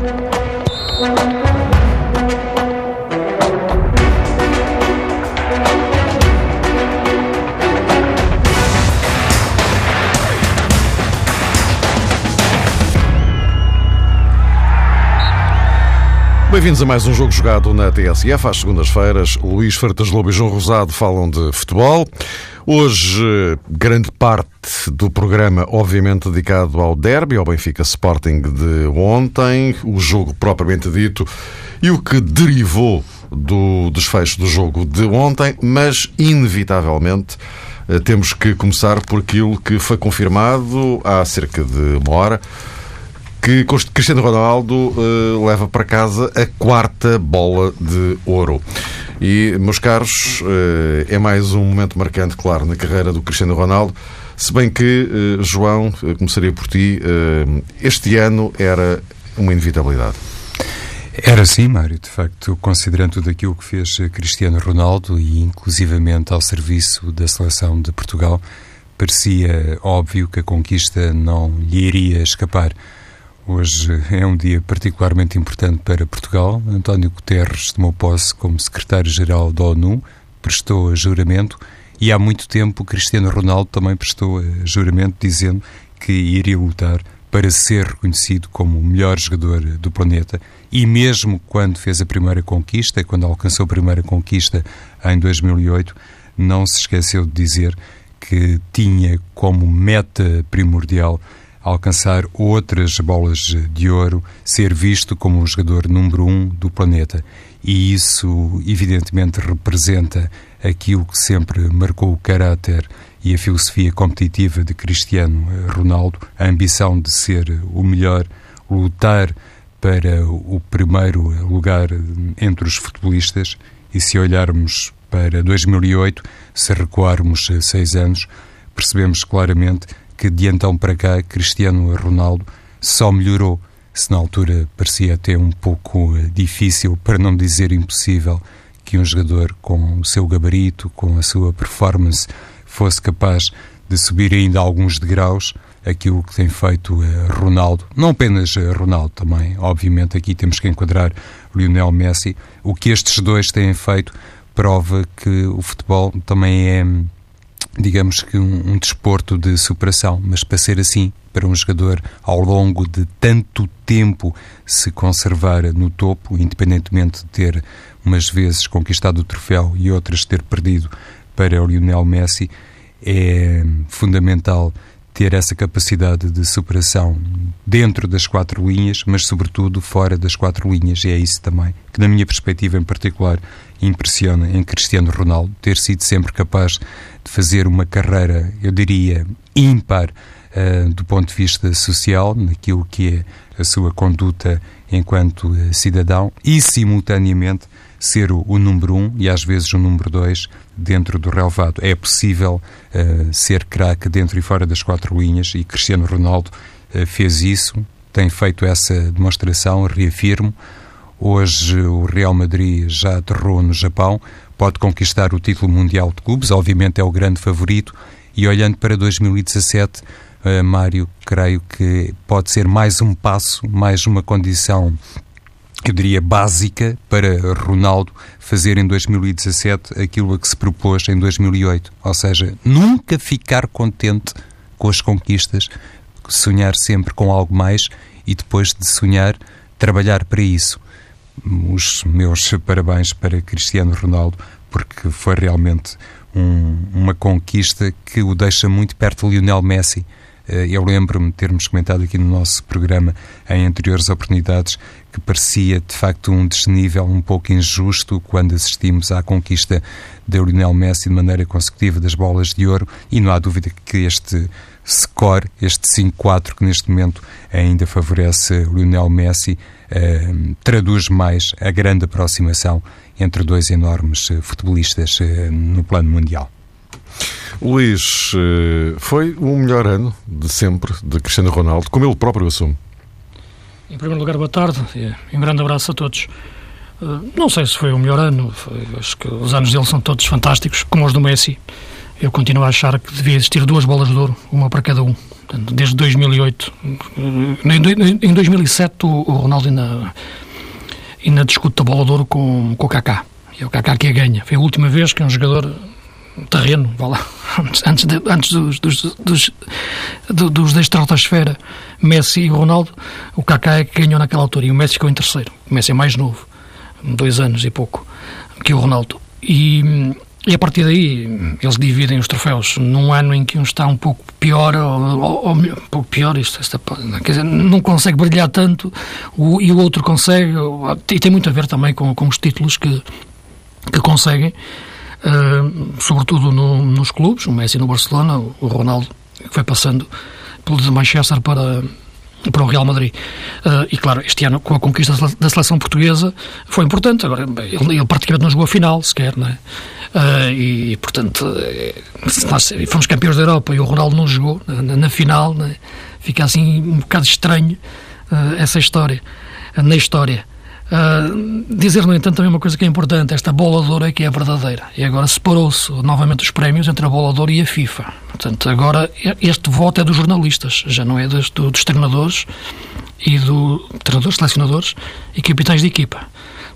Thank you. Bem-vindos a mais um jogo jogado na TSF. Às segundas-feiras, Luís Fertas Lobo e João Rosado falam de futebol. Hoje, grande parte do programa, obviamente, dedicado ao derby, ao Benfica Sporting de ontem, o jogo propriamente dito e o que derivou do desfecho do jogo de ontem, mas, inevitavelmente, eh, temos que começar por aquilo que foi confirmado há cerca de uma hora que Cristiano Ronaldo uh, leva para casa a quarta bola de ouro. E, meus caros, uh, é mais um momento marcante, claro, na carreira do Cristiano Ronaldo. Se bem que, uh, João, começaria por ti, este ano era uma inevitabilidade. Era sim, Mário, de facto, considerando tudo aquilo que fez Cristiano Ronaldo e inclusivamente ao serviço da seleção de Portugal, parecia óbvio que a conquista não lhe iria escapar. Hoje é um dia particularmente importante para Portugal. António Guterres tomou posse como secretário-geral da ONU, prestou juramento e há muito tempo Cristiano Ronaldo também prestou juramento dizendo que iria lutar para ser reconhecido como o melhor jogador do planeta. E mesmo quando fez a primeira conquista, quando alcançou a primeira conquista em 2008, não se esqueceu de dizer que tinha como meta primordial alcançar outras bolas de ouro, ser visto como o jogador número um do planeta. E isso, evidentemente, representa aquilo que sempre marcou o caráter e a filosofia competitiva de Cristiano Ronaldo, a ambição de ser o melhor, lutar para o primeiro lugar entre os futebolistas. E se olharmos para 2008, se recuarmos seis anos, percebemos claramente que de então para cá Cristiano Ronaldo só melhorou. Se na altura parecia até um pouco eh, difícil, para não dizer impossível, que um jogador com o seu gabarito, com a sua performance, fosse capaz de subir ainda alguns degraus, aquilo que tem feito eh, Ronaldo, não apenas eh, Ronaldo também, obviamente aqui temos que enquadrar Lionel Messi, o que estes dois têm feito prova que o futebol também é digamos que um, um desporto de superação, mas para ser assim, para um jogador ao longo de tanto tempo se conservar no topo, independentemente de ter umas vezes conquistado o troféu e outras ter perdido para o Lionel Messi, é fundamental ter essa capacidade de superação dentro das quatro linhas, mas sobretudo fora das quatro linhas. E é isso também que, na minha perspectiva em particular, impressiona em Cristiano Ronaldo, ter sido sempre capaz de fazer uma carreira, eu diria, ímpar uh, do ponto de vista social, naquilo que é a sua conduta enquanto uh, cidadão, e simultaneamente ser o, o, número um e às vezes o número dois dentro do relevado. É possível uh, ser craque dentro e fora das quatro linhas e Cristiano Ronaldo fez isso, tem feito essa demonstração, reafirmo. Hoje o Real Madrid já aterrou no Japão, pode conquistar o título mundial de clubes, obviamente é o grande favorito, e olhando para 2017, uh, eh, Mário, creio que pode ser mais um passo, mais uma condição, eu diria, básica para Ronaldo fazer em 2017 aquilo a que se propôs em 2008. Ou seja, nunca ficar contente com as conquistas, sonhar sempre com algo mais e depois de sonhar, trabalhar para isso os meus parabéns para Cristiano Ronaldo, porque foi realmente um, uma conquista que o deixa muito perto de Lionel Messi. Eh, eu lembro-me de termos comentado aqui no nosso programa, em anteriores oportunidades, que parecia de facto um desnível um pouco injusto quando assistimos à conquista de Lionel Messi de maneira consecutiva das bolas de ouro, e não há dúvida que este score, este 5-4 que neste momento ainda favorece Lionel Messi, eh, traduz mais a grande aproximação entre dois enormes eh, futebolistas eh, no plano mundial. Luís, foi o melhor ano de sempre de Cristiano Ronaldo, como ele próprio assume. Em primeiro lugar, boa tarde e um grande abraço a todos. Não sei se foi o melhor ano, foi, acho que os anos dele são todos fantásticos, como os do Messi. Eu continuo a achar que devia existir duas bolas de ouro, uma para cada um. Desde 2008. Em 2007 o Ronaldo ainda, ainda discute a bola de ouro com, com o Kaká. E é o Kaká que a ganha. Foi a última vez que um jogador terreno, vá lá, antes, de, antes dos, dos, dos, dos da estratosfera, Messi e Ronaldo, o Kaká é que ganhou naquela altura e o Messi ficou em terceiro. O Messi é mais novo, dois anos e pouco, que o Ronaldo. E, e a partir daí eles dividem os troféus num ano em que um está um pouco pior, ou, ou, ou um pouco pior, isto, esta, quer dizer, não consegue brilhar tanto o, e o outro consegue, e tem muito a ver também com, com os títulos que, que conseguem. Uh, sobretudo no, nos clubes, o Messi no Barcelona, o Ronaldo que foi passando pelo de Manchester para, para o Real Madrid. Uh, e claro, este ano, com a conquista da seleção portuguesa, foi importante. Agora, ele, ele praticamente não jogou a final sequer, não é? Uh, e, portanto, nós fomos campeões da Europa e o Ronaldo não jogou na, na final, é? fica assim um bocado estranho essa história, na história. Uh, dizer, no entanto, também uma coisa que é importante: esta bola de ouro é que é verdadeira. E agora separou-se novamente os prémios entre a bola de ouro e a FIFA. Portanto, agora este voto é dos jornalistas, já não é dos, dos treinadores e do treinadores, selecionadores e capitães de equipa.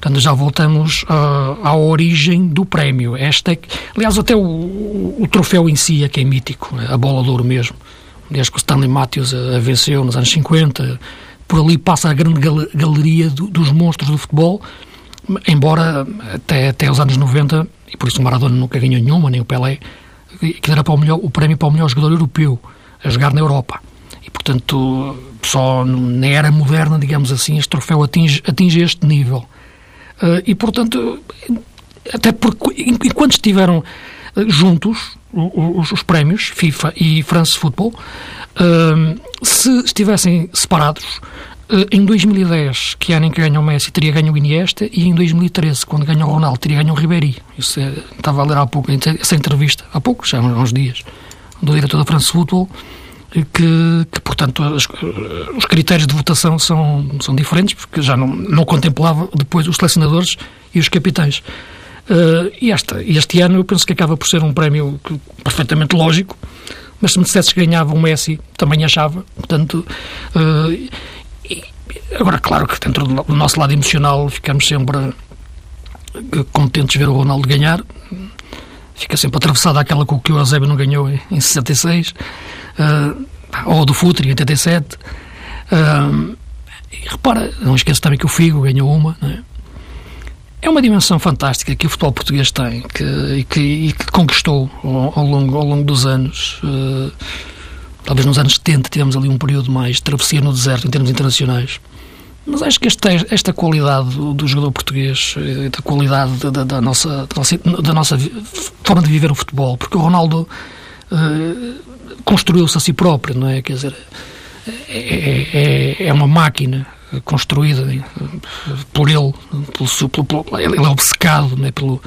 Portanto, já voltamos uh, à origem do prémio. Esta é, aliás, até o, o, troféu em si é que é mítico, a bola de ouro mesmo. Aliás, que o Stanley Matthews a, a venceu nos anos 50 por ali passa a grande gal galeria do, dos monstros do futebol, embora até, até os anos 90, e por isso o Maradona nunca ganhou nenhuma, nem o Pelé, que era para o, melhor, o prémio para o melhor jogador europeu a jogar na Europa. E, portanto, só na era moderna, digamos assim, este troféu atinge, atinge este nível. Uh, e, portanto, até porque enquanto estiveram uh, juntos os, os, prémios, FIFA e France Football, uh, se estivessem separados, em 2010, que ano em que ganhou o Messi, teria ganho o Iniesta, e em 2013, quando ganhou o Ronaldo, teria ganho o Ribéry. Isso estava a ler há pouco, essa entrevista, há pouco, já há uns dias, do diretor da France Football, que, que, portanto, os, os critérios de votação são, são diferentes, porque já não, não contemplava depois os selecionadores e os capitães. Uh, e esta, este ano eu penso que acaba por ser um prémio perfeitamente lógico, mas se me dissesses que ganhava o Messi, também achava. Portanto, uh, e, agora, claro que dentro do nosso lado emocional ficamos sempre eh, contentes de ver o Ronaldo ganhar. Fica sempre atravessada aquela com que o Eusébio não ganhou em 66, uh, ou do Futre em 87. Uh, e repara, não esqueça também que o Figo ganhou uma, não é? É uma dimensão fantástica que o futebol português tem que, e, que, e que conquistou ao, ao, longo, ao longo dos anos. Uh, talvez nos anos 70 tivemos ali um período mais de travessia no deserto em termos internacionais. Mas acho que esta, esta qualidade do, do jogador português, eh, da qualidade da, da, da, nossa, da, nossa, da nossa forma de viver o futebol, porque o Ronaldo uh, construiu-se a si próprio, não é? Quer dizer, é, é, é, uma máquina construída por ele, pelo, pelo, ele é obcecado né, pelo,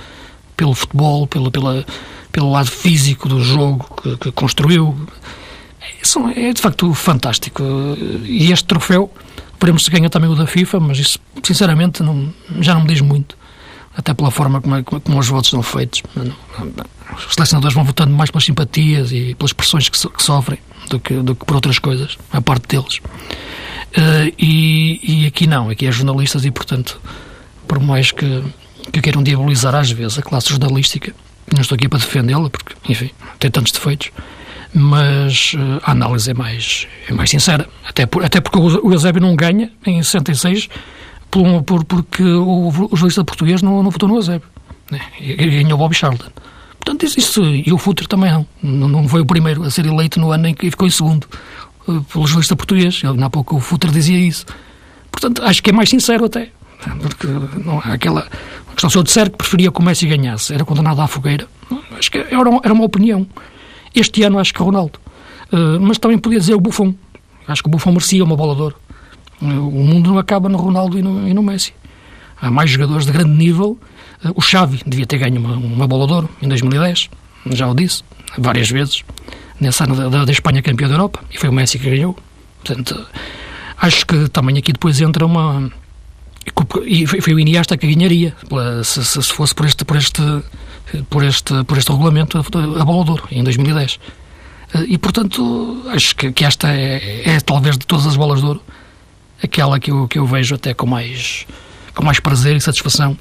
pelo futebol, pelo, pela, pelo lado físico do jogo que, que construiu. É, é de facto fantástico. E este troféu, veremos se ganha também o da FIFA, mas isso sinceramente não, já não me diz muito. Até pela forma como, como os votos são feitos. Os selecionadores vão votando mais pelas simpatias e pelas pressões que, so, que sofrem do que, do que por outras coisas, a parte deles. Uh, e, e, aqui não, aqui é jornalistas e, portanto, por mais que, que queiram diabolizar às vezes a classe jornalística, não estou aqui para defendê-la, porque, enfim, tem tantos defeitos, mas uh, a análise é mais, é mais sincera. Até, por, até porque o Eusébio não ganha em 66 por, por, porque o, o jornalista português não, não votou no Eusébio. Né? Ganhou o Bobby Charlton. Portanto, isso, isso, e o Futre também não. não. foi o primeiro a ser eleito no ano em que ficou em segundo pelo jornalista português. Ele, há pouco o Futre dizia isso. Portanto, acho que é mais sincero até. Porque não, aquela questão, se eu disser que preferia que o Messi ganhasse, era condenado à fogueira, acho que era, uma, era uma opinião. Este ano acho que Ronaldo. Uh, mas também podia dizer o Buffon. Acho que o Buffon merecia uma bola de ouro. O mundo não acaba no Ronaldo e no, e no Messi. Há mais jogadores de grande nível. Uh, o Xavi devia ter ganho uma, uma bola de ouro em 2010. Já o disse várias vezes nesse ano da, da, Espanha campeã da Europa, e foi o Messi que ganhou. Portanto, acho que também aqui depois entra uma. E foi o Iniesta que ganharia, se, se fosse por este, por este, por este, por este regulamento, a bola de ouro, em 2010. E, portanto, acho que, que esta é, é, talvez de todas as bolas de ouro, aquela que eu, que eu vejo até com mais, com mais prazer e satisfação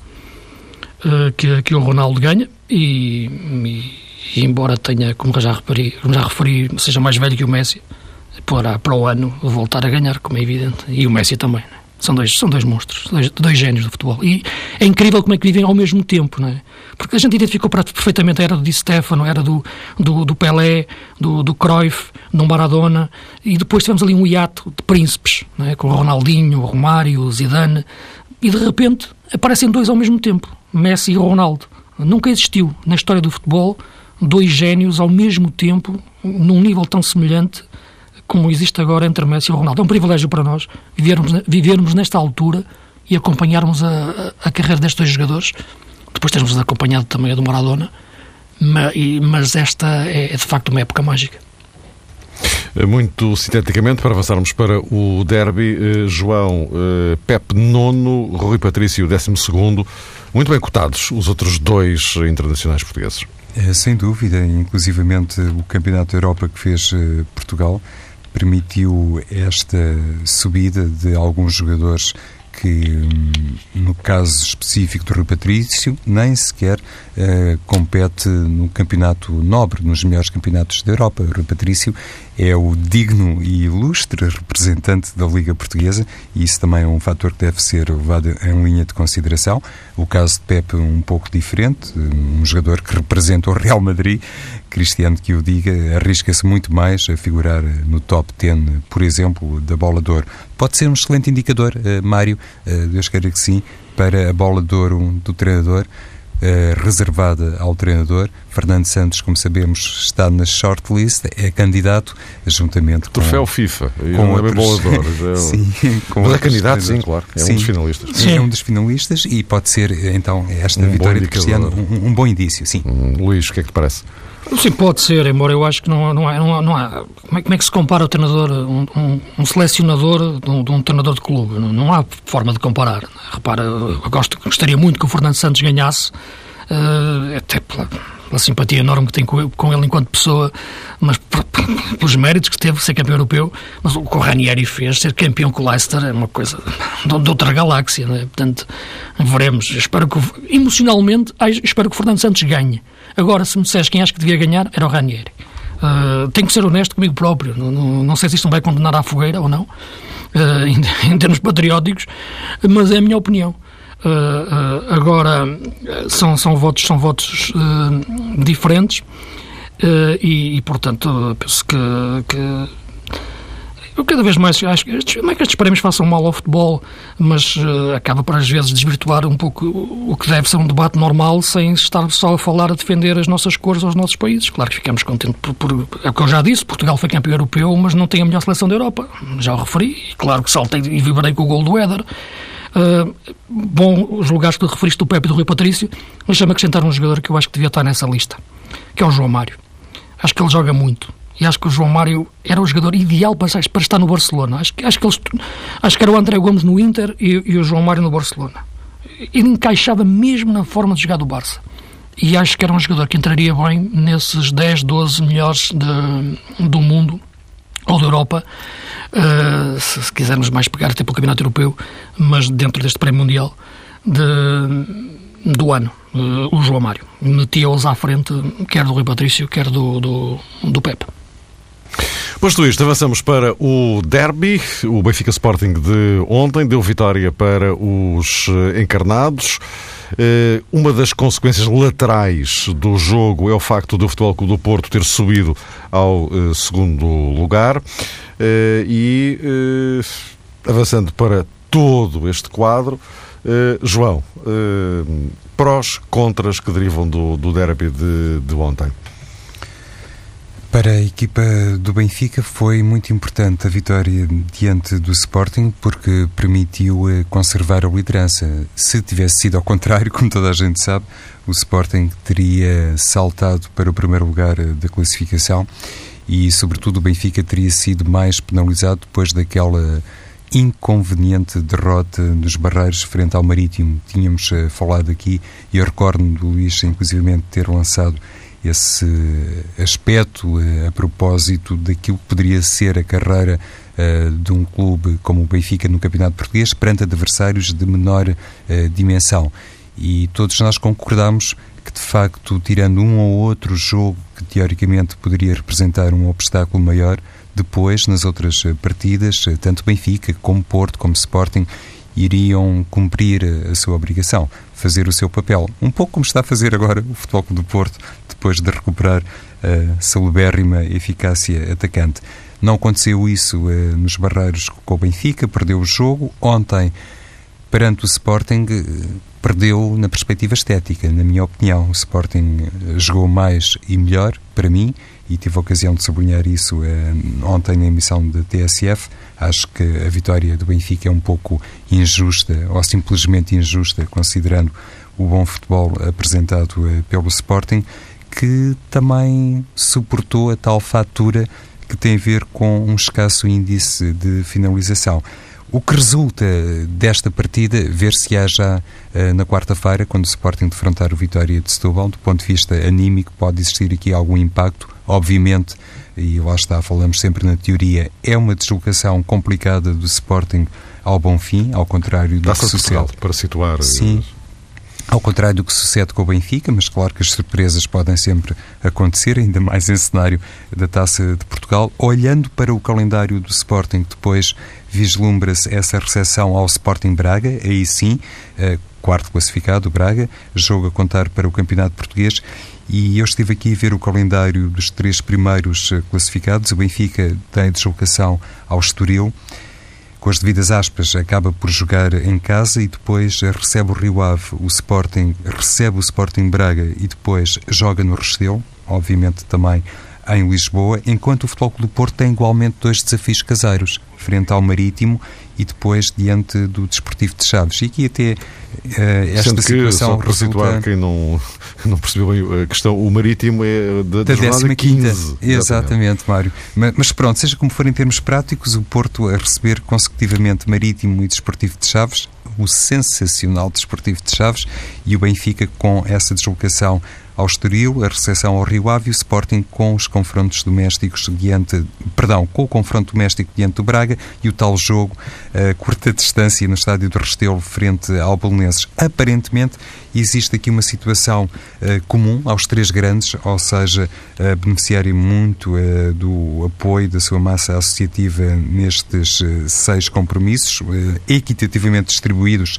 que, que o Ronaldo ganha. E, e, e, embora tenha, como já referi, como já referi, seja mais velho que o Messi, para, para o ano voltar a ganhar, como é evidente. E o Messi também. Né? São dois, são dois monstros, dois, dois génios do futebol. E é incrível como é que vivem ao mesmo tempo, não é? Porque a gente identificou perfeitamente a era do Di Stefano, a era do, do, do Pelé, do, do Cruyff, do Maradona, e depois tivemos ali um hiato de príncipes, não é? com o Ronaldinho, o Romário, o Zidane, e de repente aparecem dois ao mesmo tempo, Messi e Ronaldo. Nunca existiu na história do futebol dois génios ao mesmo tempo, num nível tão semelhante como existe agora entre Messi e Ronaldo. É um privilégio para nós vivermos, vivermos nesta altura e acompanharmos a, a, carreira destes dois jogadores. Depois termos acompanhado também a do Maradona, mas, mas esta é, é de facto uma época mágica. Muito sinteticamente, para avançarmos para o derby, eh, João, eh, Pep nono, Rui Patrício décimo segundo, muito bem cotados os outros dois internacionais portugueses. É, sem dúvida, inclusivamente o Campeonato da Europa que fez eh, Portugal permitiu esta subida de alguns jogadores que, hum, no caso específico do Rui Patrício, nem sequer uh, compete no campeonato nobre, nos melhores campeonatos da Europa. O Rui Patrício é o digno e ilustre representante da Liga Portuguesa e isso também é um fator que deve ser levado em linha de consideração. O caso de Pepe um pouco diferente, um jogador que representa o Real Madrid, Cristiano que o diga, arrisca-se muito mais a figurar no top 10, por exemplo, da bola de ouro. Pode ser um excelente indicador, uh, Mário, Deus queira que sim, para a bola de ouro do treinador. Uh, reservada ao treinador. Fernando Santos, como sabemos, está na shortlist, é candidato, juntamente com... Troféu FIFA, com outros... bola de ouro. É sim, com Mas é candidato, sim, claro. É sim, um dos finalistas. Sim. É um dos finalistas e pode ser, então, esta um vitória de Cristiano um, um, bom indício, sim. Hum, Luís, o que é que te parece? Sim, pode ser, embora eu acho que não, não, há, não, há, não há. Como é, como é que se compara o treinador, um, um, um selecionador de um, de um, treinador de clube? Não, não, há forma de comparar. Repara, eu gosto, gostaria muito que o Fernando Santos ganhasse, uh, até pela, pela, simpatia enorme que tenho com, com ele enquanto pessoa, mas por, pelos méritos que teve ser campeão europeu. Mas o que o Ranieri fez, ser campeão com o Leicester, é uma coisa de, de outra galáxia, é? Portanto, veremos. Espero que, emocionalmente, espero que o Fernando Santos ganhe. Agora, se me disseres quem acho que devia ganhar, era o Ranieri. Uh, tenho que ser honesto comigo próprio. Não, não, não, sei se isto me vai condenar à fogueira ou não, uh, em, em, termos patrióticos, mas é a minha opinião. Uh, agora, são, são votos, são votos diferentes e, e, portanto, penso que, que eu cada vez mais acho que não é que estes prémios façam mal ao futebol, mas uh, acaba por às vezes desvirtuar um pouco o que deve ser um debate normal sem estar só a falar a defender as nossas cores aos nossos países. Claro que ficamos contentes por, por é o que eu já disse, Portugal foi campeão europeu, mas não tem a melhor seleção da Europa. Já o referi, e claro que saltei e vibrei com o gol do Éder. Uh, bom, os lugares que referiste do Pepe e do Rui Patrício, mas chama acrescentar um jogador que eu acho que devia estar nessa lista, que é o João Mário. Acho que ele joga muito e acho que o João Mário era o jogador ideal para, para estar no Barcelona. Acho, acho, que eles, acho que era o André Gomes no Inter e, e o João Mário no Barcelona. Ele encaixava mesmo na forma de jogar do Barça. E acho que era um jogador que entraria bem nesses 10, 12 melhores de, do mundo ou da Europa, uh, se, se, quisermos mais pegar até pelo Campeonato Europeu, mas dentro deste Prémio Mundial de, do ano, uh, o João Mário. Metia-os à frente, quer do Rui Patrício, quer do, do, do Pepe. Posto isto, avançamos para o derby. O Benfica Sporting de ontem deu vitória para os eh, encarnados. Eh, uma das consequências laterais do jogo é o facto do Futebol Clube do Porto ter subido ao eh, segundo lugar. E avançando para todo este quadro, João, prós, contras que derivam do, do derby de, de ontem. Para a equipa do Benfica foi muito importante a vitória diante do Sporting porque permitiu eh, conservar a liderança. Se tivesse sido ao contrário, como toda a gente sabe, o Sporting teria saltado para o primeiro lugar eh, da classificação e, sobretudo, o Benfica teria sido mais penalizado depois daquela inconveniente derrota nos Barreiros frente ao Marítimo. Tínhamos uh, falado aqui e eu recordo-me do Luís, inclusive, ter lançado esse aspecto a propósito daquilo que poderia ser a carreira uh, de um clube como o Benfica no Campeonato Português perante adversários de menor uh, dimensão. E todos nós concordamos que, de facto, tirando um ou outro jogo que teoricamente poderia representar um obstáculo maior, depois, nas outras eh, partidas, tanto Benfica como Porto, como Sporting, iriam cumprir a sua obrigação, fazer o seu papel. Um pouco como está a fazer agora o Futebol Clube do Porto, depois de recuperar a salubérrima eficácia atacante. Não aconteceu isso eh, nos Barreiros com o Benfica, perdeu o jogo. Ontem, perante o Sporting, eh, perdeu na perspectiva estética, na minha opinião. O Sporting eh, jogou mais e melhor, para mim, e tive a ocasião de sublinhar isso eh, ontem na emissão da TSF. Acho que a vitória do Benfica é um pouco injusta, ou simplesmente injusta, considerando o bom futebol apresentado eh, pelo Sporting, que também suportou a tal fatura que tem a ver com um escasso índice de finalização. O que resulta desta partida, ver-se-á já uh, na quarta-feira, quando o Sporting defrontar o Vitória de Setúbal, do ponto de vista anímico, pode existir aqui algum impacto. Obviamente, e lá está, falamos sempre na teoria, é uma deslocação complicada do Sporting ao bom fim, ao contrário do que sucede. para situar. Sim, ao contrário do que sucede com o Benfica, mas claro que as surpresas podem sempre acontecer, ainda mais em cenário da Taça de Portugal. Olhando para o calendário do Sporting, depois vislumbra-se essa recepção ao Sporting Braga, aí sim, eh, quarto classificado, Braga, jogo a contar para o Campeonato Português. E eu estive aqui a ver o calendário dos três primeiros eh, classificados. O Benfica tem deslocação ao Estoril com as devidas aspas, acaba por jogar em casa e depois recebe o Rio Ave, o Sporting, recebe o Sporting Braga e depois joga no Restelo, obviamente também em Lisboa, enquanto o Futebol Clube do Porto tem igualmente dois desafios caseiros, frente ao Marítimo e depois diante do Desportivo de Chaves. E aqui até uh, esta Sendo situação que, só para quem não, não percebeu bem a questão, o Marítimo é da, da, da 15. 15. Exatamente, exatamente Mário. Mas, mas, pronto, seja como for em termos práticos, o Porto a receber consecutivamente Marítimo e Desportivo de Chaves, o sensacional Desportivo de Chaves e o Benfica com essa deslocação ao Estoril, a recepção ao Rio Ave e o Sporting com os confrontos domésticos diante, perdão, com o confronto doméstico diante do Braga e o tal jogo a curta distância no estádio do Restelo frente ao Bolonenses. Aparentemente existe aqui uma situação uh, comum aos três grandes, ou seja, uh, beneficiarem muito uh, do apoio da sua massa associativa nestes seis compromissos, equitativamente distribuídos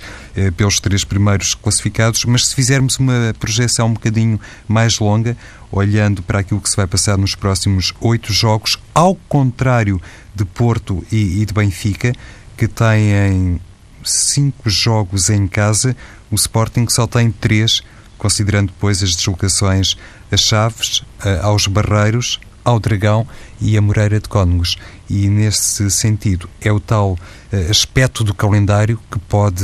pelos três primeiros classificados, mas se fizermos uma projeção um bocadinho mais longa, olhando para aquilo que se vai passar nos próximos oito jogos, ao contrário de Porto e, e de Benfica, que têm cinco jogos em casa, o Sporting só tem três, considerando depois as deslocações a Chaves, aos Barreiros, ao Dragão e a Moreira de Cónegos. E nesse sentido, é o tal eh, aspecto do calendário que pode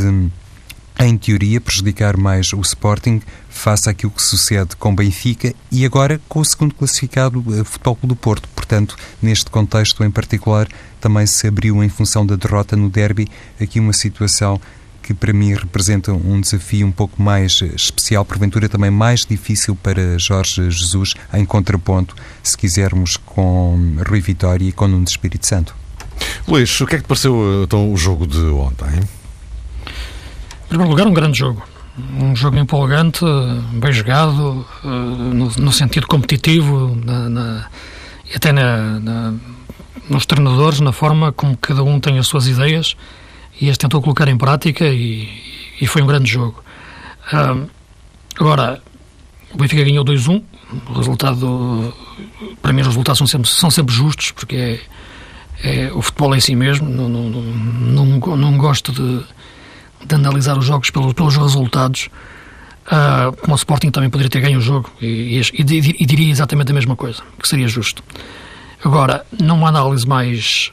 em teoria, prejudicar mais o Sporting face àquilo que sucede com Benfica e agora com o segundo classificado, eh, Futebol Clube do Porto. Portanto, neste contexto em particular, também se abriu em função da derrota no derby aqui uma situação que para mim representa um desafio um pouco mais eh, especial, porventura também mais difícil para Jorge Jesus, em contraponto, se quisermos, com Rui Vitória e com Nuno Espírito Santo. Luís, o que é que te pareceu então o jogo de ontem? primeiro lugar, um grande jogo. Um jogo empolgante, bem jogado, eh, no, no sentido competitivo, na, na, e até na, na, nos treinadores, na forma como cada um tem as suas ideias e as tentou colocar em prática e, e foi um grande jogo. Uh, agora, o Benfica ganhou 2-1, o resultado, para mim os resultados são sempre, são sempre justos, porque é, é, o futebol é assim mesmo, não, não, não, não, não gosto de de analisar os jogos pelos, pelos resultados, uh, como o Sporting também poderia ter ganho o jogo e, e, e, diria exatamente a mesma coisa, que seria justo. Agora, numa análise mais,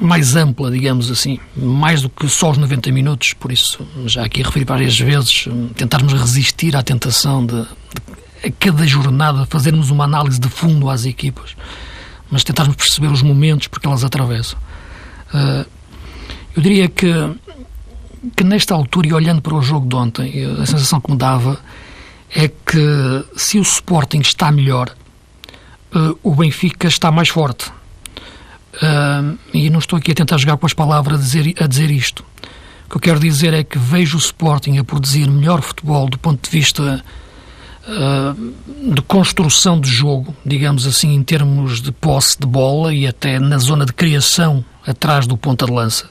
mais ampla, digamos assim, mais do que só os 90 minutos, por isso, já aqui referi várias vezes, tentarmos resistir à tentação de, de a cada jornada fazermos uma análise de fundo às equipas, mas tentarmos perceber os momentos porque elas atravessam. Uh, eu diria que que nesta altura, e olhando para o jogo de ontem, a sensação que me dava é que se o Sporting está melhor, uh, o Benfica está mais forte. Uh, e não estou aqui a tentar jogar com as palavras a dizer, a dizer isto. O que eu quero dizer é que vejo o Sporting a produzir melhor futebol do ponto de vista uh, de construção de jogo, digamos assim, em termos de posse de bola e até na zona de criação atrás do ponta de lança.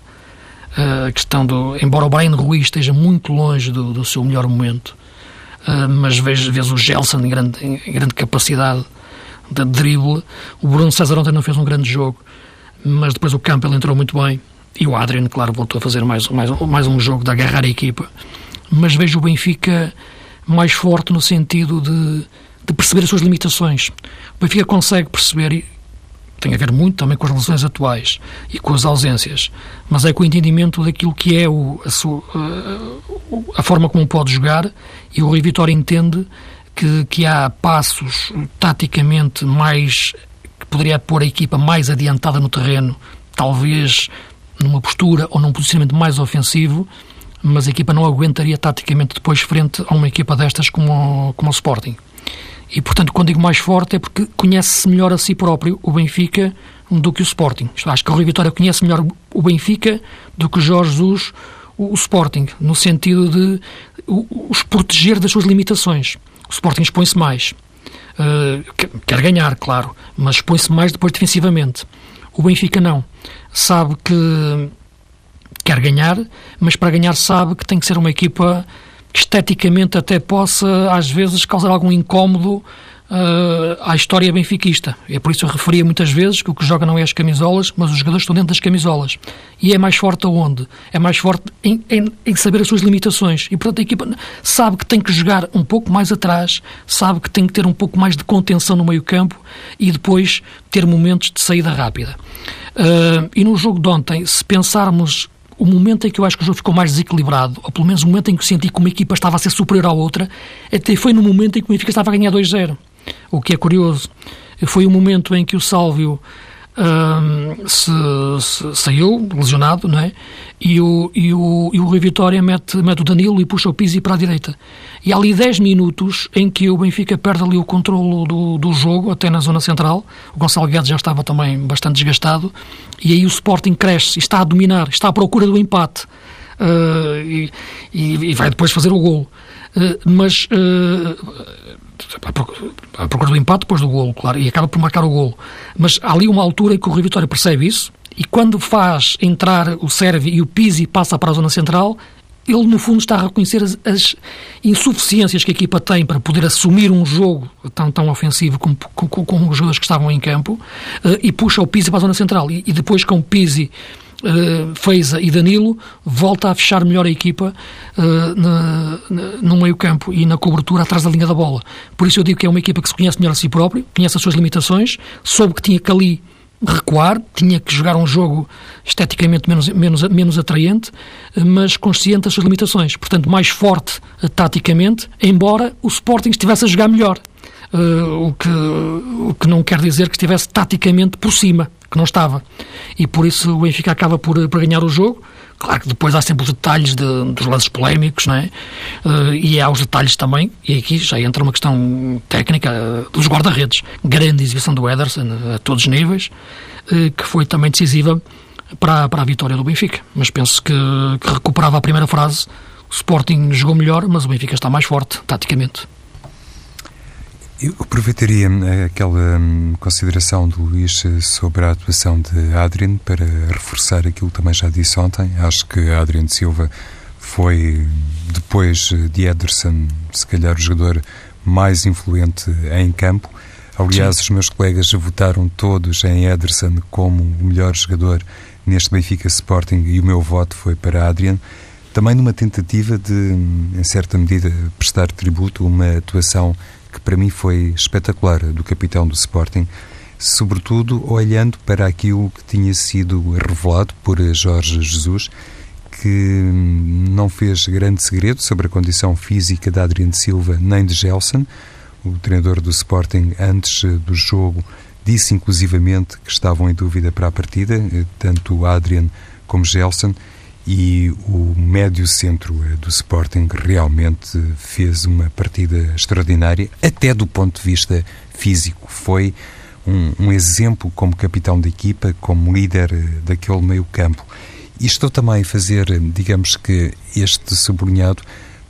Uh, a questão do. Embora o Brian Ruiz esteja muito longe do, do seu melhor momento, uh, mas vejo, vejo o Gelson em grande, em grande capacidade de drible. O Bruno César ontem não fez um grande jogo, mas depois o Campbell entrou muito bem. E o Adrian, claro, voltou a fazer mais, mais, mais um jogo de agarrar a equipa. Mas vejo o Benfica mais forte no sentido de, de perceber as suas limitações. O Benfica consegue perceber, e tem a ver muito também com as relações atuais e com as ausências, mas é com o entendimento daquilo que é o, a, sua, a, a forma como pode jogar e o Rui Vitória entende que, que há passos taticamente mais poderia pôr a equipa mais adiantada no terreno, talvez numa postura ou num posicionamento mais ofensivo, mas a equipa não aguentaria taticamente depois frente a uma equipa destas como, como o Sporting. E, portanto, quando digo mais forte é porque conhece-se melhor a si próprio o Benfica do que o Sporting. Acho que o Rui Vitória conhece melhor o Benfica do que o Jorge Jesus o Sporting, no sentido de os proteger das suas limitações. O Sporting expõe-se mais. Uh, quer ganhar, claro, mas expõe-se mais depois defensivamente. O Benfica não. Sabe que quer ganhar, mas para ganhar sabe que tem que ser uma equipa que esteticamente até possa, às vezes, causar algum incómodo uh, à história benfiquista. É por isso que eu referia muitas vezes que o que joga não é as camisolas, mas os jogadores estão dentro das camisolas. E é mais forte aonde? É mais forte em, em, em saber as suas limitações. E, portanto, a equipa sabe que tem que jogar um pouco mais atrás, sabe que tem que ter um pouco mais de contenção no meio campo e depois ter momentos de saída rápida. Uh, e no jogo de ontem, se pensarmos o momento em que eu acho que o jogo ficou mais desequilibrado, ou pelo menos o momento em que senti que uma equipa estava a ser superior à outra, até foi no momento em que o Benfica estava a ganhar 2-0. O que é curioso. Foi o momento em que o Sálvio se, se, saiu lesionado, não é? E o, e o, e o Rui Vitória mete, mete o Danilo e puxa o Pizzi para a direita. E há ali 10 minutos em que o Benfica perde ali o controle do, do jogo, até na zona central. O Gonçalo Guedes já estava também bastante desgastado. E aí o Sporting cresce, está a dominar, está à procura do empate. Uh, e, e, vai depois fazer o gol. Uh, mas à procura do empate depois do golo, claro, e acaba por marcar o golo. Mas há ali uma altura em que o Rui Vitória percebe isso e quando faz entrar o Servi e o Pizzi passa para a zona central, ele no fundo está a reconhecer as, as, insuficiências que a equipa tem para poder assumir um jogo tão, tão ofensivo com, com, os jogadores que estavam em campo uh, e puxa o Pizzi para a zona central. E, e depois com o Pizzi uh, Feiza e Danilo, volta a fechar melhor a equipa uh, na, no meio-campo e na cobertura atrás da linha da bola. Por isso eu digo que é uma equipa que se conhece melhor a si próprio, conhece as suas limitações, soube que tinha que ali recuar, tinha que jogar um jogo esteticamente menos, menos, menos atraente, mas consciente das suas limitações. Portanto, mais forte taticamente, embora o Sporting estivesse a jogar melhor. Uh, o, que, o que não quer dizer que estivesse taticamente por cima que não estava. E por isso o Benfica acaba por, por ganhar o jogo. Claro que depois há sempre os detalhes de, dos lances polémicos, não é? Uh, e há os detalhes também, e aqui já entra uma questão técnica uh, dos guarda-redes. Grande exibição do Ederson uh, a todos os níveis, que foi também decisiva para, para a vitória do Benfica. Mas penso que, que recuperava a primeira frase. O Sporting jogou melhor, mas o Benfica está mais forte, taticamente. Eu aproveitaria eh, aquela hum, consideração do Luís eh, sobre a atuação de Adrian para reforçar aquilo que também já disse ontem. Acho que Adrian Silva foi, depois de Ederson, se calhar o jogador mais influente em campo. Aliás, Sim. os meus colegas votaram todos em Ederson como o melhor jogador neste Benfica Sporting e o meu voto foi para Adrian. Também numa tentativa de, em certa medida, prestar tributo a uma atuação que para mim foi espetacular, do capitão do Sporting, sobretudo olhando para aquilo que tinha sido revelado por Jorge Jesus, que não fez grande segredo sobre a condição física de Adriano Silva nem de Gelson. O treinador do Sporting, antes do jogo, disse inclusivamente que estavam em dúvida para a partida, tanto Adrian como Gelson, e o médio centro do Sporting realmente fez uma partida extraordinária, até do ponto de vista físico. Foi um, um exemplo como capitão da equipa, como líder daquele meio campo. E estou também a fazer, digamos que, este sublinhado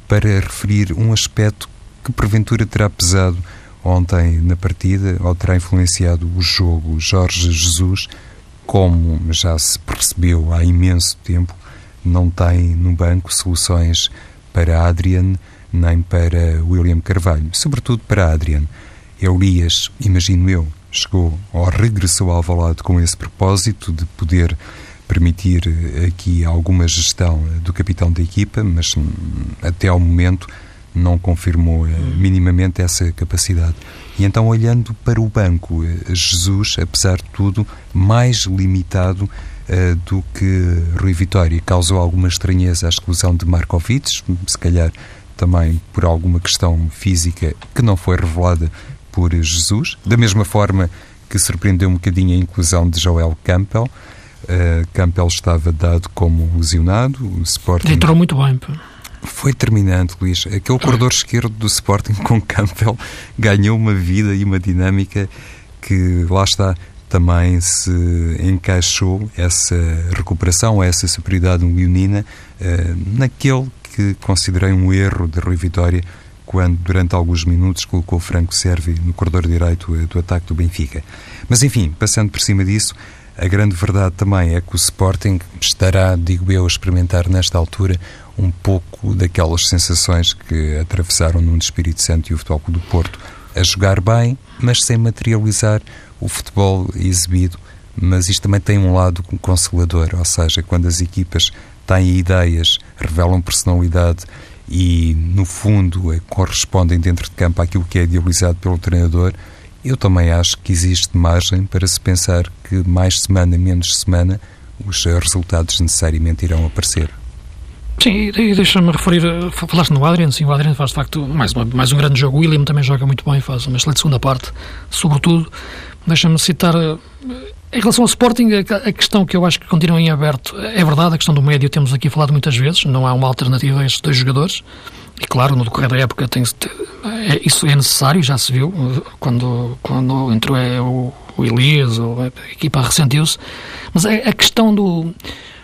para referir um aspecto que porventura terá pesado ontem na partida ou terá influenciado o jogo. Jorge Jesus, como já se percebeu há imenso tempo, não tem no banco soluções para Adrian nem para William Carvalho, sobretudo para Adrian. Elias, imagino eu, chegou ou regressou ao Valado com esse propósito de poder permitir aqui alguma gestão do capitão da equipa, mas hum, até ao momento não confirmou eh, minimamente essa capacidade. E então, olhando para o banco, eh, Jesus, apesar de tudo, mais limitado uh, do que Rui Vitória, causou alguma estranheza a exclusão de Markovic, se calhar também por alguma questão física que não foi revelada por Jesus, da mesma forma que surpreendeu um bocadinho a inclusão de Joel Campbell. Uh, Campbell estava dado como lesionado, o Sporting... Entrou muito bem, pô. Foi terminante, Luís. Aquele corredor esquerdo do Sporting com Campbell ganhou uma vida e uma dinâmica que, lá está, também se encaixou essa recuperação, essa superioridade leonina uh, naquele que considerei um erro de Rui Vitória quando, durante alguns minutos, colocou Franco Servi no corredor direito uh, do ataque do Benfica. Mas, enfim, passando por cima disso, a grande verdade também é que o Sporting estará, digo eu, a experimentar nesta altura um pouco daquelas sensações que atravessaram no Espírito Santo e o Futebol do Porto, a jogar bem, mas sem materializar o futebol exibido. Mas isto também tem um lado consolador, ou seja, quando as equipas têm ideias, revelam personalidade e, no fundo, eh, correspondem dentro de campo àquilo que é idealizado pelo treinador, eu também acho que existe margem para se pensar que mais semana, menos semana, os resultados necessariamente irão aparecer. Sim, e deixa-me referir, falaste no Adrian, sim, o Adrian faz de facto mais, mais um grande jogo, o William também joga muito bem, faz uma excelente segunda parte, sobretudo, deixa-me citar, eh, em relação ao Sporting, a questão que eu acho que continua em aberto, é verdade, a questão do médio temos aqui falado muitas vezes, não há uma alternativa a estes dois jogadores, e claro, no decorrer da época tem é, isso é necessário, já se viu, quando, quando entrou é, o, o Elias, a equipa ressentiu-se, mas é a questão do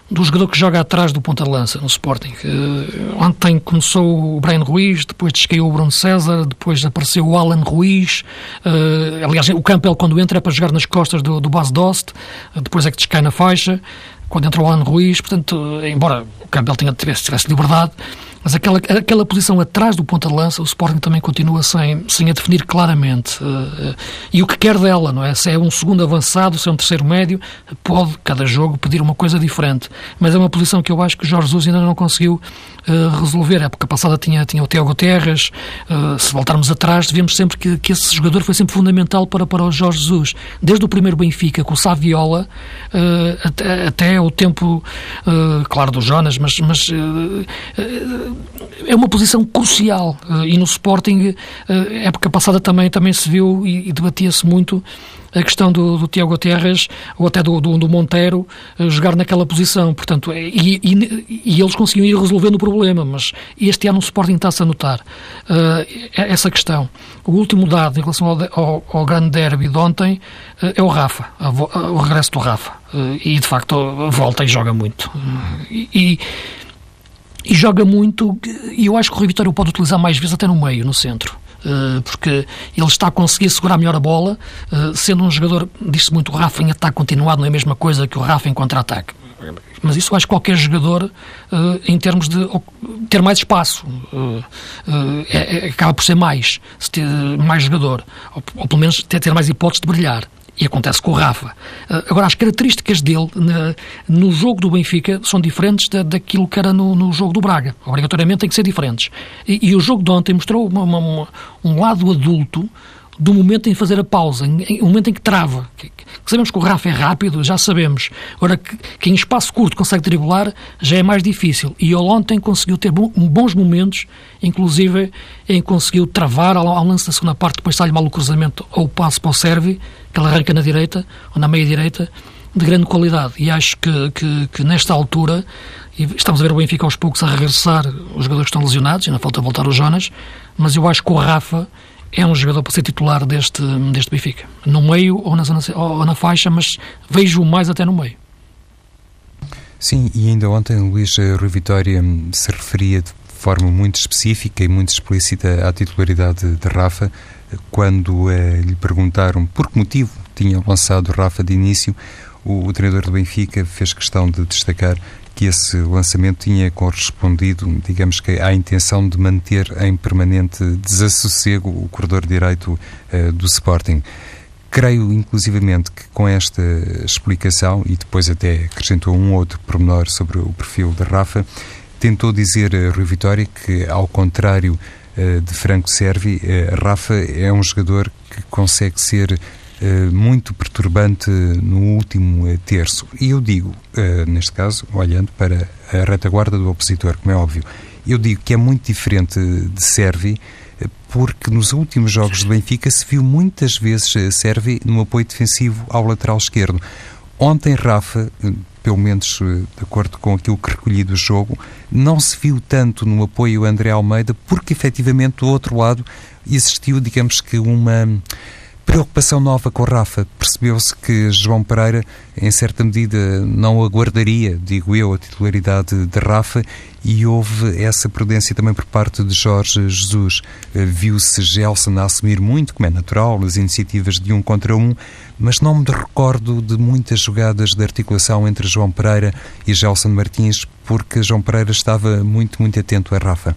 do jogador que joga atrás do ponta-lança no Sporting. Uh, ontem começou o Brian Ruiz, depois descaiu o Bruno César, depois apareceu o Alan Ruiz. Uh, aliás, o Campbell, quando entra, é para jogar nas costas do, do Bas Dost, uh, depois é que descai na faixa. Quando entra o Alan Ruiz, portanto, embora o Campbell tenha, tivesse, tivesse liberdade, mas aquela, aquela posição atrás do ponta de lança, o Sporting também continua sem, sem a definir claramente. Uh, e o que quer dela, não é? Se é um segundo avançado, se é um terceiro médio, pode, cada jogo, pedir uma coisa diferente. Mas é uma posição que eu acho que Jorge Jesus ainda não conseguiu uh, resolver. A época passada tinha, tinha o Tiago Terras. Uh, se voltarmos atrás, vemos sempre que, que esse jogador foi sempre fundamental para, para o Jorge Jesus. Desde o primeiro Benfica, com o Saviola, até, até o tempo, claro, do Jonas, mas, mas é uma posição crucial eh, e no Sporting, eh, época passada também, também se viu e, e debatia-se muito a questão do, do Tiago Terras ou até do, do, do Monteiro uh, jogar naquela posição. Portanto, e, e, e, eles conseguiam ir resolvendo o problema, mas este ano o Sporting está-se a notar uh, essa questão. O último dado em relação ao, ao, ao grande derby de ontem uh, é o Rafa, a, a, o regresso do Rafa. e de facto volta e joga muito. e e joga muito, e eu acho que o Rui Vitória pode utilizar mais vezes até no meio, no centro. Uh, porque ele está a conseguir segurar melhor a bola, uh, sendo um jogador, diz-se muito, o Rafa em ataque continuado não é a mesma coisa que o Rafa em contra-ataque. Mas isso acho que qualquer jogador, uh, em termos de ter mais espaço, é, é, acaba por ser mais, mais jogador, ou, pelo menos ter mais hipóteses de brilhar. E acontece com o Rafa. Uh, agora, as características dele no jogo do Benfica são diferentes da, daquilo que era no, no, jogo do Braga. Obrigatoriamente têm que ser diferentes. E, e o jogo de ontem mostrou uma, uma, um lado adulto do momento em fazer a pausa, em, o momento em que trava. Que, que sabemos que o Rafa é rápido, já sabemos. Agora, que, que, em espaço curto consegue driblar, já é mais difícil. E ele ontem conseguiu ter bons momentos, inclusive em conseguiu travar ao, ao lance da segunda parte, depois sai-lhe mal o cruzamento ou passo para o serve, que ele arranca na direita, ou na meia-direita, de grande qualidade. E acho que, que, que nesta altura, estamos a ver o Benfica aos poucos a regressar os jogadores que estão lesionados, ainda falta voltar o Jonas, mas eu acho que o Rafa é um jogador para ser titular deste, deste Benfica. No meio ou na, zona, ou na faixa, mas vejo mais até no meio. Sim, e ainda ontem Luís Rui Vitória se referia de forma muito específica e muito explícita à titularidade de Rafa, quando eh, lhe perguntaram por que motivo tinha lançado Rafa de início, o, o treinador do Benfica fez questão de destacar que esse lançamento tinha correspondido, digamos que, à intenção de manter em permanente desassossego o corredor direito uh, do Sporting. Creio, inclusivamente, que com esta explicação, e depois até acrescentou um outro pormenor sobre o perfil de Rafa, tentou dizer a Rui Vitória que, ao contrário de Franco Servi, uh, Rafa é um jogador que consegue ser eh, muito perturbante no último eh, terço. E eu digo, eh, neste caso, olhando para a retaguarda do opositor, como é óbvio, eu digo que é muito diferente de Servi, porque nos últimos jogos do Benfica se viu muitas vezes Servi no apoio defensivo ao lateral esquerdo. Ontem, Rafa, pelo menos de acordo com aquilo que recolhi do jogo, não se viu tanto no apoio a André Almeida, porque efetivamente do outro lado existiu, digamos que, uma Preocupação nova com Rafa. Percebeu-se que João Pereira, em certa medida, não aguardaria, digo eu, a titularidade de Rafa e houve essa prudência também por parte de Jorge Jesus. Eh, viu-se Gelson a assumir muito, como é natural, as iniciativas de um contra um, mas não me recordo de muitas jogadas de articulação entre João Pereira e Gelson Martins, porque João Pereira estava muito, muito atento a Rafa.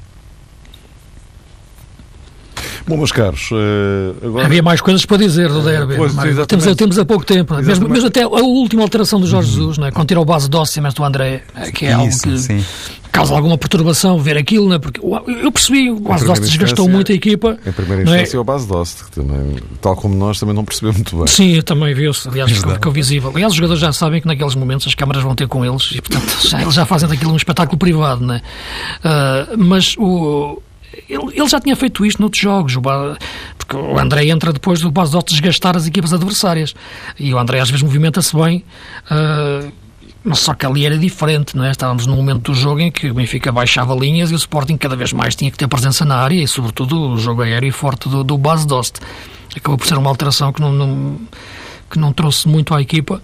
Bom, meus caros, uh, agora... Havia mais coisas para dizer do derby. Pois, temos, temos há pouco tempo. Mesmo, mesmo, até a última alteração do Jorge uhum. Jesus, não é? quando tirou a base dócil mas do André, eh, que é Isso, algo que sim. causa alguma perturbação ver aquilo, não é? porque eu percebi, o base dócil desgastou muito a equipa. Em primeira é? instância, é? o base dócil, também, tal como nós, também não percebeu muito bem. Sim, eu também vi-se, aliás, ficou visível. Aliás, os jogadores já sabem que naqueles momentos as câmaras vão ter com eles e, portanto, já, eles já fazem daquilo um espetáculo privado, não é? Uh, mas o ele, ele, já tinha feito isto noutros jogos, porque o André entra depois do Basot desgastar as equipas adversárias. E o André às vezes movimenta-se bem, uh, mas só que ali era diferente, não é? Estávamos num momento do jogo em que o Benfica baixava linhas e o Sporting cada vez mais tinha que ter presença na área e, sobretudo, o jogo aéreo forte do, do Bas Dost. Acabou por ser uma alteração que não, não, que não trouxe muito à equipa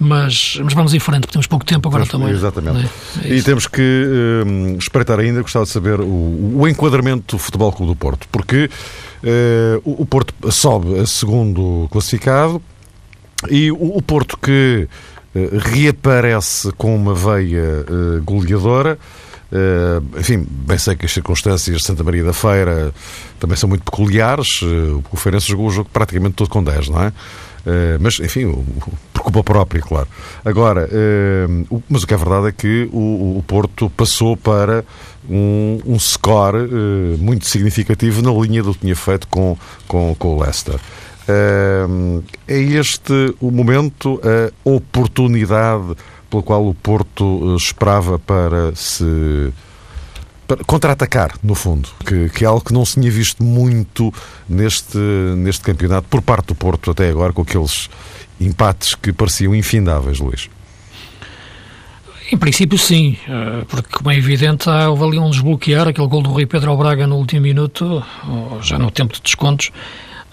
mas, mas vamos em frente, porque temos pouco tempo agora também. Exatamente. É, é e temos que uh, espreitar ainda, gostava de saber o, o enquadramento do Futebol Clube do Porto, porque uh, o, o, Porto sobe a segundo classificado e o, o Porto que uh, reaparece com uma veia goleadora. Uh, enfim, bem sei que as circunstâncias de Santa Maria da Feira também são muito peculiares. Uh, o Feirense jogou o jogo praticamente todo com 10, não é? Uh, mas, enfim, por culpa própria, claro. Agora, o, mas o que é verdade é que o, Porto passou para um, um score uh, muito significativo na linha do que tinha feito com, com, com o Leicester. é este o momento, a oportunidade pela qual o Porto esperava para se contra-atacar, no fundo, que, que, é algo que não se tinha visto muito neste, neste campeonato, por parte do Porto até agora, com aqueles empates que pareciam infindáveis, Luís. Em princípio, sim, eh, porque, como é evidente, houve ali um desbloquear, aquele gol do Rui Pedro Braga no último minuto, já no tempo de descontos,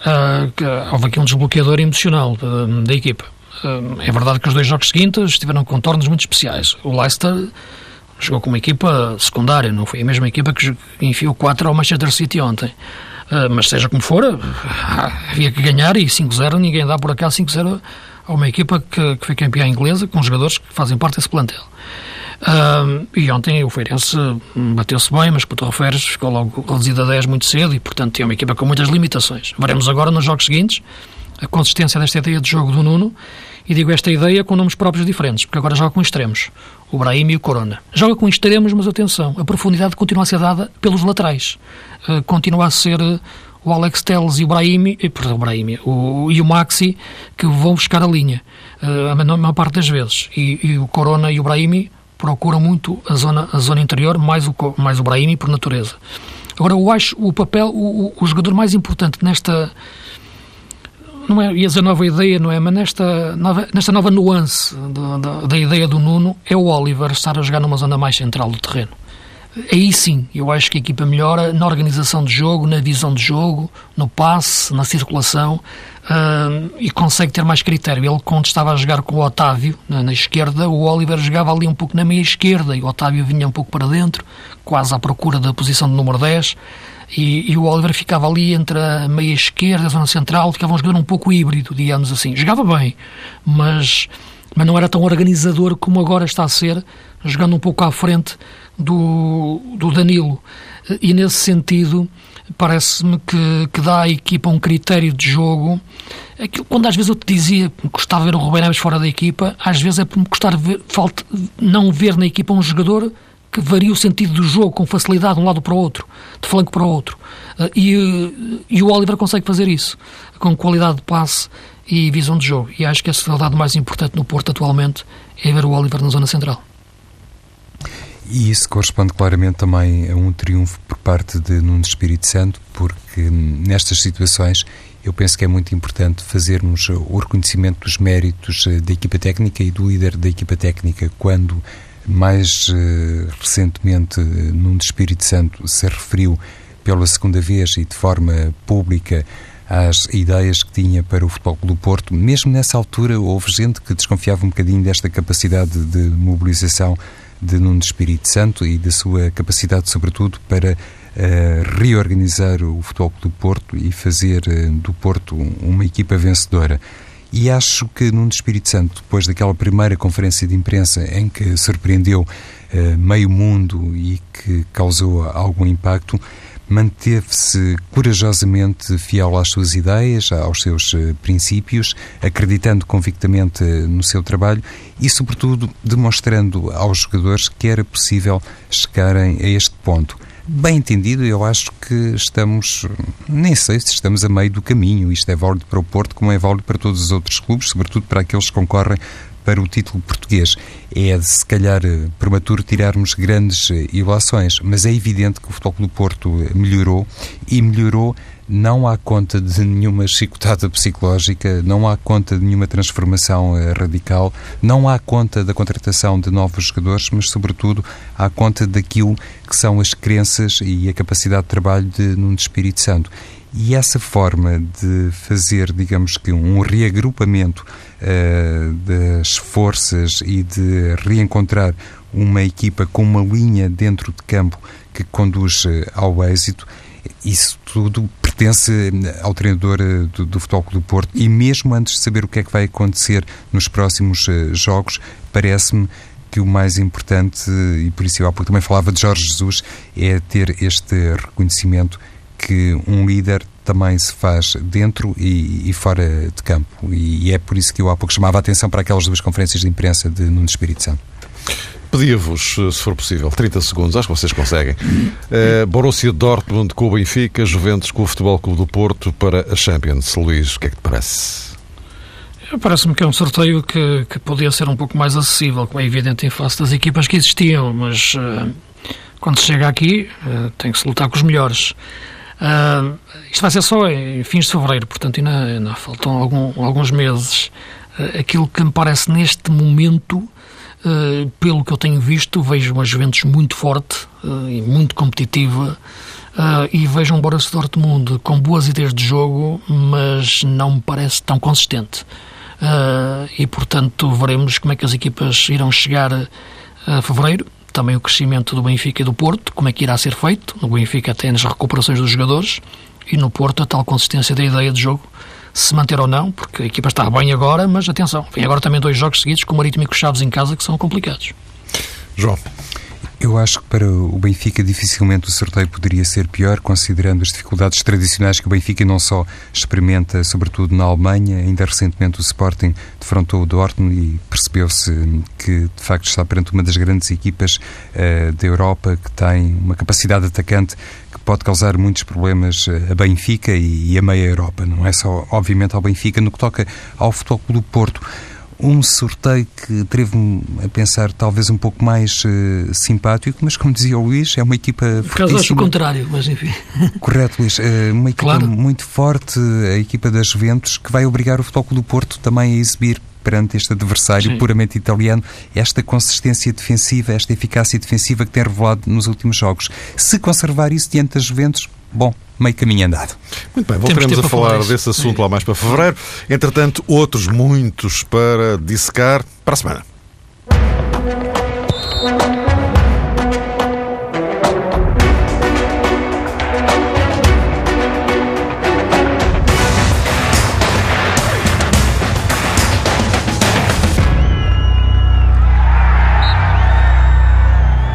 eh, houve aqui um desbloqueador emocional da, equipa. Eh, é verdade que os dois jogos seguintes estiveram contornos muito especiais. O Leicester jogou com uma equipa secundária, não foi a mesma equipa que enfiou 4 ao Manchester City ontem. Uh, mas seja como for, uh, havia que ganhar e 5-0, ninguém dá por acaso 5-0 a uma equipa que, que foi campeã inglesa, com jogadores que fazem parte desse plantel. Uh, e ontem o Feirense bateu-se bem, mas o Torreferes ficou logo reduzido a 10 muito cedo e, portanto, é uma equipa com muitas limitações. Veremos agora nos jogos seguintes a consistência desta ideia de jogo do Nuno e digo esta ideia com nomes próprios diferentes, porque agora joga com extremos, o Brahim e o Corona. Joga com extremos, mas atenção, a profundidade continua a ser dada pelos laterais. Uh, continua a ser uh, o Alex Telles e o Brahim, eh, perdão, o Brahim, o, e o Maxi que vão buscar a linha, a maior parte das vezes. E, e, o Corona e o Brahim procuram muito a zona, a zona interior, mais o, mais o Brahim por natureza. Agora, eu acho o papel, o, o jogador mais importante nesta não é, ia dizer nova ideia, não é? Mas nesta nova, nesta nova nuance da, da, da ideia do Nuno, é o Oliver estar a jogar numa zona mais central do terreno aí sim, eu acho que a equipa melhora na organização de jogo, na visão de jogo, no passe, na circulação uh, e consegue ter mais critério. Ele, quando estava a jogar com o Otávio na, na, esquerda, o Oliver jogava ali um pouco na meia esquerda e o Otávio vinha um pouco para dentro, quase à procura da posição de número 10. E, e, o Oliver ficava ali entre a meia esquerda e a zona central, ficava um jogador um pouco híbrido, digamos assim. Jogava bem, mas, mas não era tão organizador como agora está a ser, jogando um pouco à frente do, do Danilo. E nesse sentido, parece-me que, que dá à equipa um critério de jogo. Aquilo, quando às vezes eu te dizia que gostava de ver o Rubem Neves fora da equipa, às vezes é por me gostar ver, falta, não ver na equipa um jogador que varia o sentido do jogo com facilidade de um lado para o outro, de flanco para o outro. E, e o Oliver consegue fazer isso, com qualidade de passe e visão de jogo. E acho que esse é dado mais importante no Porto atualmente, é ver o Oliver na zona central. E isso corresponde claramente também a um triunfo por parte de Nuno Espírito Santo, porque nestas situações eu penso que é muito importante fazermos o reconhecimento dos méritos eh, da equipa técnica e do líder da equipa técnica quando mais uh, recentemente Nuno Espírito Santo se referiu pela segunda vez e de forma pública às ideias que tinha para o Futebol do Porto. Mesmo nessa altura houve gente que desconfiava um bocadinho desta capacidade de mobilização de Nuno Espírito Santo e da sua capacidade, sobretudo, para uh, reorganizar o Futebol do Porto e fazer uh, do Porto uma equipa vencedora. E acho que Nuno Espírito Santo, depois daquela primeira conferência de imprensa em que surpreendeu uh, meio mundo e que causou algum impacto, manteve-se corajosamente fiel às suas ideias, aos seus eh, princípios, acreditando convictamente no seu trabalho e, sobretudo, demonstrando aos jogadores que era possível chegarem a este ponto. Bem entendido, eu acho que estamos, nem sei se estamos a meio do caminho. Isto é válido para o Porto, como é válido para todos os outros clubes, sobretudo para aqueles que concorrem para o título português. É se calhar, eh, prematuro tirarmos grandes eh, ilações, mas é evidente que o Futebol do Porto eh, melhorou e melhorou não há conta de nenhuma chicotada psicológica, não há conta de nenhuma transformação radical, não há conta da contratação de novos jogadores, mas, sobretudo, há conta daquilo que são as crenças e a capacidade de trabalho de Nuno Espírito Santo. E essa forma de fazer, digamos que, um reagrupamento uh, das forças e de reencontrar uma equipa com uma linha dentro de campo que conduz uh, ao êxito, isso tudo pertence eh, ao treinador do, do Futebol Clube do Porto e mesmo antes de saber o que é que vai acontecer nos próximos uh, jogos, parece-me que o mais importante, e por isso eu há pouco também falava de Jorge Jesus, é ter este reconhecimento que um líder também se faz dentro e, e fora de campo. E, é por isso que eu há pouco chamava a atenção para aquelas duas conferências de imprensa de Nuno Espírito Santo. Pedia-vos, se for possível, 30 segundos, acho que vocês conseguem. Uh, Borussia Dortmund com o Benfica, Juventus com o Futebol Clube do Porto para a Champions. Luís, o que é que te parece? Parece-me que é um sorteio que, que podia ser um pouco mais acessível, como é evidente em face das equipas que existiam, mas uh, quando se chega aqui uh, tem que se lutar com os melhores. Uh, isto vai ser só em fins de fevereiro, portanto ainda, ainda faltam algum, alguns meses. Aquilo que me parece neste momento, uh, pelo que eu tenho visto, vejo uma Juventus muito forte e muito competitiva e vejo um Borussia Dortmund com boas ideias de jogo, mas não me parece tão consistente. e portanto veremos como é que as equipas irão chegar a fevereiro também o crescimento do Benfica e do Porto, como é que irá ser feito. No Benfica até nas recuperações dos jogadores e no Porto a tal consistência da ideia de jogo se manter ou não, porque a equipa está bem agora, mas atenção, vem agora também dois jogos seguidos com o Marítimo e com Chaves em casa que são complicados. João. Eu acho que para o Benfica dificilmente o sorteio poderia ser pior, considerando as dificuldades tradicionais que o Benfica não só experimenta, sobretudo na Alemanha, ainda recentemente o Sporting defrontou o Dortmund e percebeu-se que de facto está perante uma das grandes equipas uh, da Europa que tem uma capacidade atacante que pode causar muitos problemas a Benfica e, e a meia Europa. Não é só, obviamente, ao Benfica, no que toca ao Futebol do Porto um sorteio que teve-me a pensar talvez um pouco mais uh, simpático, mas como dizia o Luís, é uma equipa Por acaso acho o contrário, mas enfim. Correto, Luís. Uh, uma equipa claro. muito forte, a equipa das Juventus, que vai obrigar o Futebol do Porto também a exibir perante este adversário Sim. puramente italiano, esta consistência defensiva, esta eficácia defensiva que tem revelado nos últimos jogos. Se conservar isso diante das Juventus, bom, meio caminho andado. Muito bem, voltaremos a falar, falar desse assunto lá mais para fevereiro. Entretanto, outros muitos para dissecar para a semana.